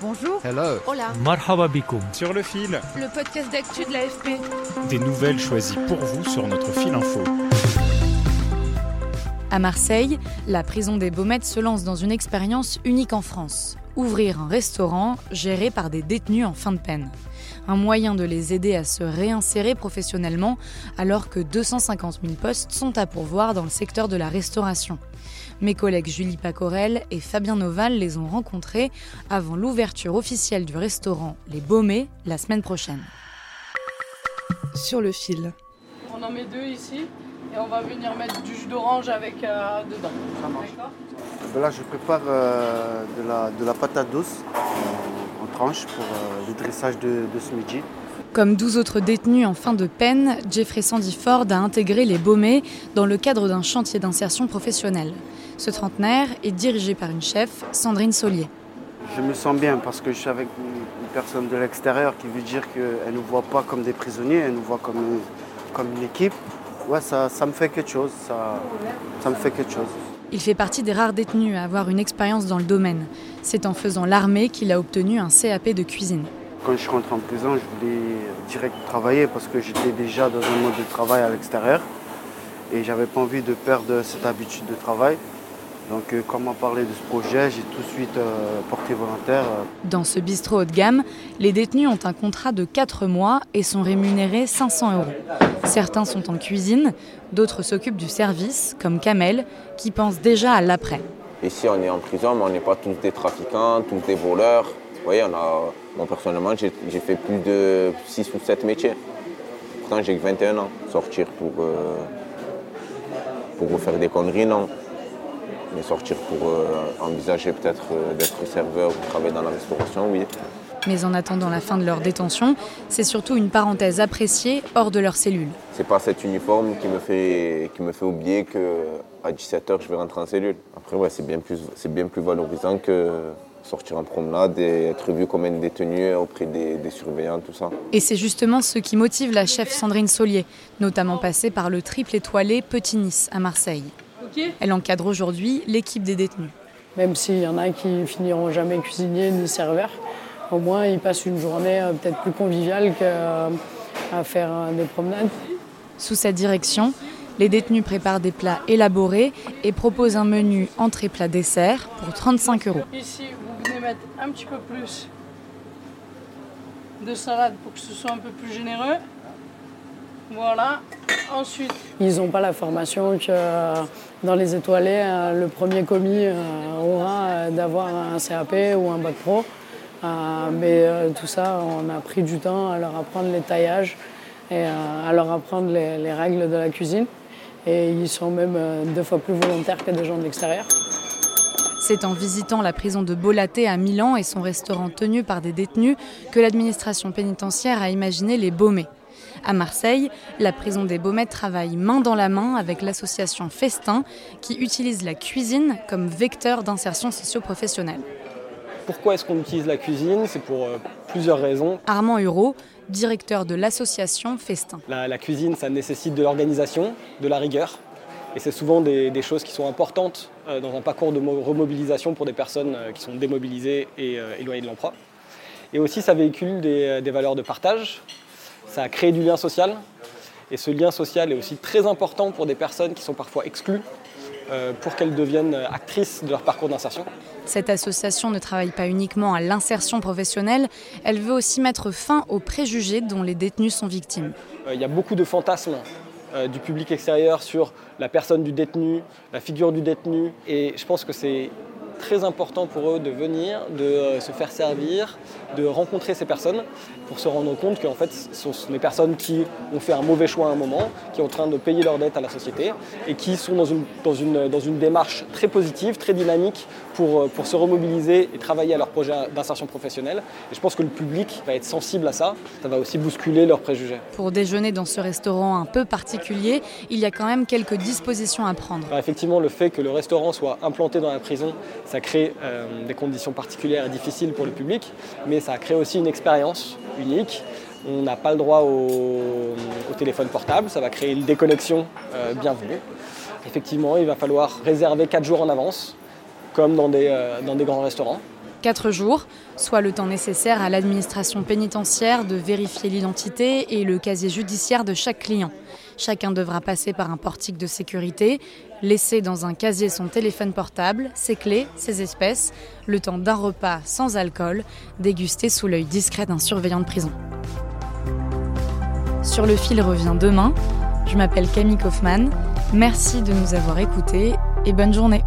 Bonjour. Hello. Hola. Marhaba bikoum. Sur le fil, Le podcast d'actu de l'AFP. des nouvelles choisies pour vous sur notre fil info. À Marseille, la prison des Baumettes se lance dans une expérience unique en France. Ouvrir un restaurant géré par des détenus en fin de peine. Un moyen de les aider à se réinsérer professionnellement alors que 250 000 postes sont à pourvoir dans le secteur de la restauration. Mes collègues Julie Pacorel et Fabien Noval les ont rencontrés avant l'ouverture officielle du restaurant Les Baumets la semaine prochaine. Sur le fil. On en met deux ici et on va venir mettre du jus d'orange avec euh, dedans. D'accord Ben Là, je prépare euh, de, la, de la patate douce en tranches pour euh, le dressage de, de ce midi. Comme 12 autres détenus en fin de peine, Jeffrey Sandy Ford a intégré les Baumets dans le cadre d'un chantier d'insertion professionnelle. Ce trentenaire est dirigé par une chef, Sandrine Saulier. Je me sens bien parce que je suis avec une, une personne de l'extérieur qui veut dire qu'elle ne nous voit pas comme des prisonniers, elle nous voit comme, une- comme une équipe. Ouais, ça, ça me fait quelque chose, ça, ça me fait quelque chose. Il fait partie des rares détenus à avoir une expérience dans le domaine. C'est en faisant l'armée qu'il a obtenu un CAP de cuisine. Quand je rentre en prison, je voulais direct travailler parce que j'étais déjà dans un mode de travail à l'extérieur et j'avais pas envie de perdre cette habitude de travail. Donc, euh, quand on m'a parlé de ce projet, j'ai tout de suite euh, porté volontaire. euh, Dans ce bistrot haut de gamme, les détenus ont un contrat de 4 mois et sont rémunérés 500 euros. Certains sont en cuisine, d'autres s'occupent du service, comme Kamel, qui pense déjà à l'après. Ici, on est en prison, mais on n'est pas tous des trafiquants, tous des voleurs. Voyez, on a, moi, personnellement, j'ai fait plus de 6 ou 7 métiers. Pourtant, j'ai que 21 ans. Sortir pour, euh, pour faire des conneries, non. Mais sortir pour euh, envisager peut-être euh, d'être serveur ou travailler dans la restauration, oui. Mais en attendant la fin de leur détention, c'est surtout une parenthèse appréciée hors de leur cellule. C'est pas cet uniforme qui me fait, qui me fait oublier qu'à 17h, je vais rentrer en cellule. Après, ouais, c'est bien, plus- c'est bien plus valorisant que sortir en promenade et être vu comme un détenu auprès des, des surveillants, tout ça. Et c'est justement ce qui motive la chef Sandrine Saulier, notamment passée par le triple étoilé Petit Nice à Marseille. Elle encadre aujourd'hui l'équipe des détenus. Même s'il y en a qui finiront jamais cuisinier ni serveur, au moins ils passent une journée euh, peut-être plus conviviale qu'à faire euh, des promenades. Sous sa direction, les détenus préparent des plats élaborés et proposent un menu entrée-plat-dessert pour 35 euros. Mettre un petit peu plus de salade pour que ce soit un peu plus généreux. Voilà. Ensuite, ils n'ont pas la formation que euh, dans les étoilés, euh, le premier commis euh, aura d'avoir un CAP ou un bac pro. Mais tout ça, on a pris du temps à leur apprendre les taillages et à leur apprendre les, les règles de la cuisine. Et ils sont même deux fois plus volontaires que des gens de l'extérieur. C'est en visitant la prison de Bolaté à Milan et son restaurant tenu par des détenus que l'administration pénitentiaire a imaginé les Baumets. À Marseille, la prison des Baumets travaille main dans la main avec l'association Festin qui utilise la cuisine comme vecteur d'insertion socio-professionnelle. Pourquoi est-ce qu'on utilise la cuisine? C'est pour euh, plusieurs raisons. Armand Hureau, directeur de l'association Festin. La, la cuisine, ça nécessite de l'organisation, de la rigueur. Et c'est souvent des, des choses qui sont importantes dans un parcours de mo- remobilisation pour des personnes euh, qui sont démobilisées et euh, éloignées de l'emploi. Et aussi, ça véhicule des, des valeurs de partage. Ça crée du lien social. Et ce lien social est aussi très important pour des personnes qui sont parfois exclues euh, pour qu'elles deviennent actrices de leur parcours d'insertion. Cette association ne travaille pas uniquement à l'insertion professionnelle, elle veut aussi mettre fin aux préjugés dont les détenus sont victimes. Euh, Il y a beaucoup de fantasmes euh, du public extérieur sur la personne du détenu, la figure du détenu. Et je pense que c'est très important pour eux de venir, de euh, se faire servir, de rencontrer ces personnes pour se rendre compte qu'en fait, ce sont des personnes qui ont fait un mauvais choix à un moment, qui sont en train de payer leurs dettes à la société et qui sont dans une, dans une, dans une démarche très positive, très dynamique pour, euh, pour se remobiliser et travailler à leur projet d'insertion professionnelle. Et je pense que le public va être sensible à ça. Ça va aussi bousculer leurs préjugés. Pour déjeuner dans ce restaurant un peu particulier, il y a quand même quelques dispositions à prendre. Alors effectivement, le fait que le restaurant soit implanté dans la prison, ça crée euh, des conditions particulières et difficiles pour le public, mais ça crée aussi une expérience unique. On n'a pas le droit au, téléphone portable, ça va créer une déconnexion euh, bienvenue. Effectivement, il va falloir réserver 4 jours en avance, comme dans des, euh, dans des grands restaurants. 4 jours, soit le temps nécessaire à l'administration pénitentiaire de vérifier l'identité et le casier judiciaire de chaque client. Chacun devra passer par un portique de sécurité, laisser dans un casier son téléphone portable, ses clés, ses espèces, le temps d'un repas sans alcool, dégusté sous l'œil discret d'un surveillant de prison. Sur le fil revient demain. Je m'appelle Camille Kaufmann. Merci de nous avoir écoutés et bonne journée.